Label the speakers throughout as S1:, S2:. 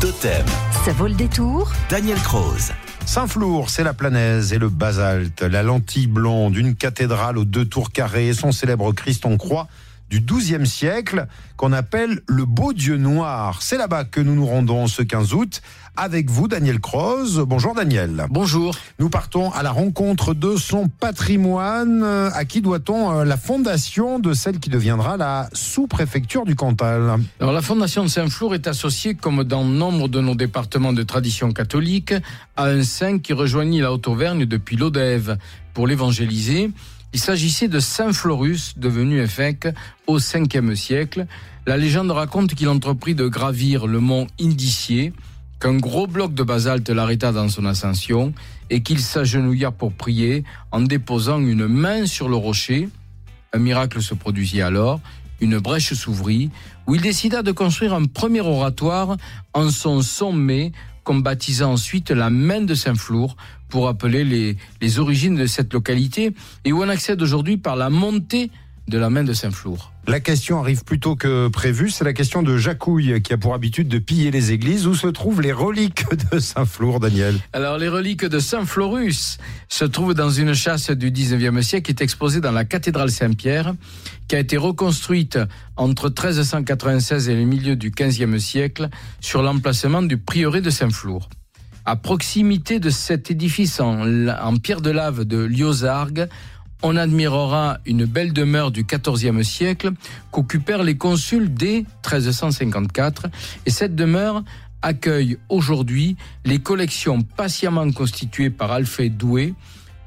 S1: Totem,
S2: Ça vaut le détour
S1: Daniel Croze.
S3: Saint-Flour, c'est la planaise et le basalte, la lentille blonde, une cathédrale aux deux tours carrées et son célèbre Christ en croix du XIIe siècle qu'on appelle le beau Dieu noir. C'est là-bas que nous nous rendons ce 15 août avec vous, Daniel Croze. Bonjour Daniel.
S4: Bonjour.
S3: Nous partons à la rencontre de son patrimoine. À qui doit-on euh, la fondation de celle qui deviendra la sous-préfecture du Cantal?
S4: Alors, la Fondation de Saint-Flour est associée, comme dans nombre de nos départements de tradition catholique, à un saint qui rejoignit la Haute-Auvergne depuis l'Odève pour l'évangéliser. Il s'agissait de Saint Florus, devenu évêque au 5e siècle. La légende raconte qu'il entreprit de gravir le mont Indicier, qu'un gros bloc de basalte l'arrêta dans son ascension et qu'il s'agenouilla pour prier en déposant une main sur le rocher. Un miracle se produisit alors, une brèche s'ouvrit, où il décida de construire un premier oratoire en son sommet, qu'on baptisa ensuite la main de Saint-Flour, pour appeler les, les origines de cette localité, et où on accède aujourd'hui par la montée de la main de Saint-Flour.
S3: La question arrive plus tôt que prévu. C'est la question de Jacouille qui a pour habitude de piller les églises. Où se trouvent les reliques de Saint-Flour, Daniel?
S4: Alors, les reliques de Saint Florus se trouvent dans une chasse du 19e siècle qui est exposée dans la cathédrale Saint-Pierre, qui a été reconstruite entre 1396 et le milieu du 15e siècle sur l'emplacement du prieuré de Saint-Flour. À proximité de cet édifice en, en pierre de lave de Liozargues, on admirera une belle demeure du XIVe siècle qu'occupèrent les consuls dès 1354. Et cette demeure accueille aujourd'hui les collections patiemment constituées par Alphée Doué,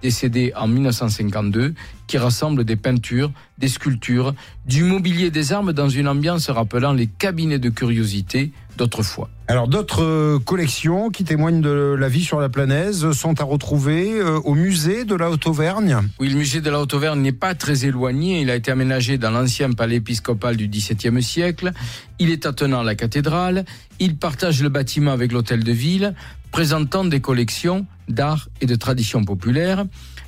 S4: décédé en 1952, qui rassemble des peintures, des sculptures, du mobilier des armes dans une ambiance rappelant les cabinets de curiosité d'autrefois.
S3: Alors d'autres euh, collections qui témoignent de la vie sur la planaise sont à retrouver euh, au musée de la Haute-Auvergne.
S4: Oui, le musée de la Haute-Auvergne n'est pas très éloigné. Il a été aménagé dans l'ancien palais épiscopal du XVIIe siècle. Il est attenant à la cathédrale. Il partage le bâtiment avec l'hôtel de ville, présentant des collections d'art et de tradition populaire.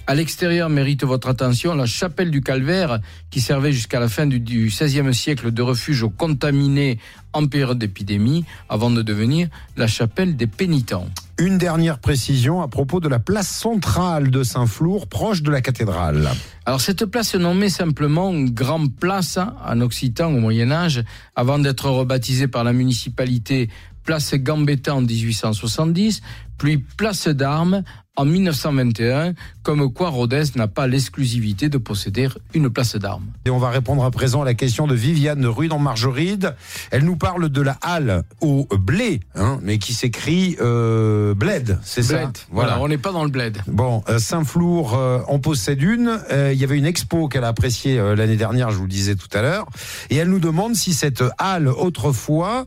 S4: À l'extérieur mérite votre attention la chapelle du Calvaire, qui servait jusqu'à la fin du XVIe siècle de refuge aux contaminés en période d'épidémie, avant de devenir la chapelle des pénitents.
S3: Une dernière précision à propos de la place centrale de Saint-Flour, proche de la cathédrale.
S4: Alors cette place est nommée simplement Grand Place en occitan au Moyen Âge, avant d'être rebaptisée par la municipalité Place Gambetta en 1870, puis Place d'Armes en 1921, comme quoi Rodez n'a pas l'exclusivité de posséder une place d'armes.
S3: Et on va répondre à présent à la question de Viviane Rue dans Margeride. Elle nous parle de la halle au blé, hein, mais qui s'écrit euh, bled, c'est ça
S4: Bled. Voilà, on n'est pas dans le bled.
S3: Bon, euh, Saint-Flour euh, en possède une. Euh, Il y avait une expo qu'elle a appréciée euh, l'année dernière, je vous le disais tout à l'heure. Et elle nous demande si cette halle, autrefois,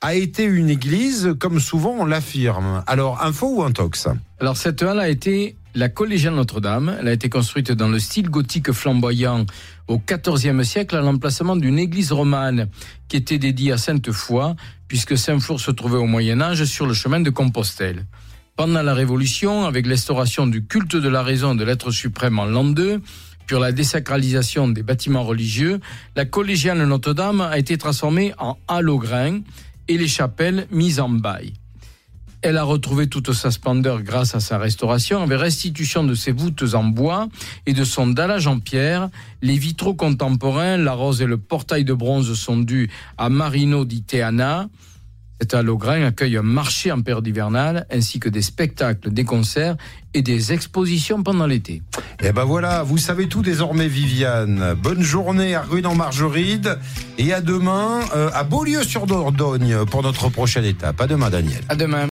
S3: a été une église, comme souvent on l'affirme. Alors, info ou intox
S4: Alors cette halle a été la collégiale Notre-Dame. Elle a été construite dans le style gothique flamboyant au XIVe siècle à l'emplacement d'une église romane qui était dédiée à Sainte-Foy, puisque Saint-Flour se trouvait au Moyen Âge sur le chemin de Compostelle. Pendant la Révolution, avec l'instauration du culte de la raison de l'être suprême en l'an 2, puis la désacralisation des bâtiments religieux, la collégiale Notre-Dame a été transformée en grain et les chapelles mises en bail. Elle a retrouvé toute sa splendeur grâce à sa restauration, avec restitution de ses voûtes en bois et de son dallage en pierre. Les vitraux contemporains, la rose et le portail de bronze sont dus à Marino di Teana. Cette halle au grain accueille un marché en période hivernale, ainsi que des spectacles, des concerts et des expositions pendant l'été.
S3: Et ben voilà, vous savez tout désormais, Viviane. Bonne journée à Rue dans Margeride et à demain euh, à Beaulieu-sur-Dordogne pour notre prochaine étape. À demain, Daniel.
S4: À demain.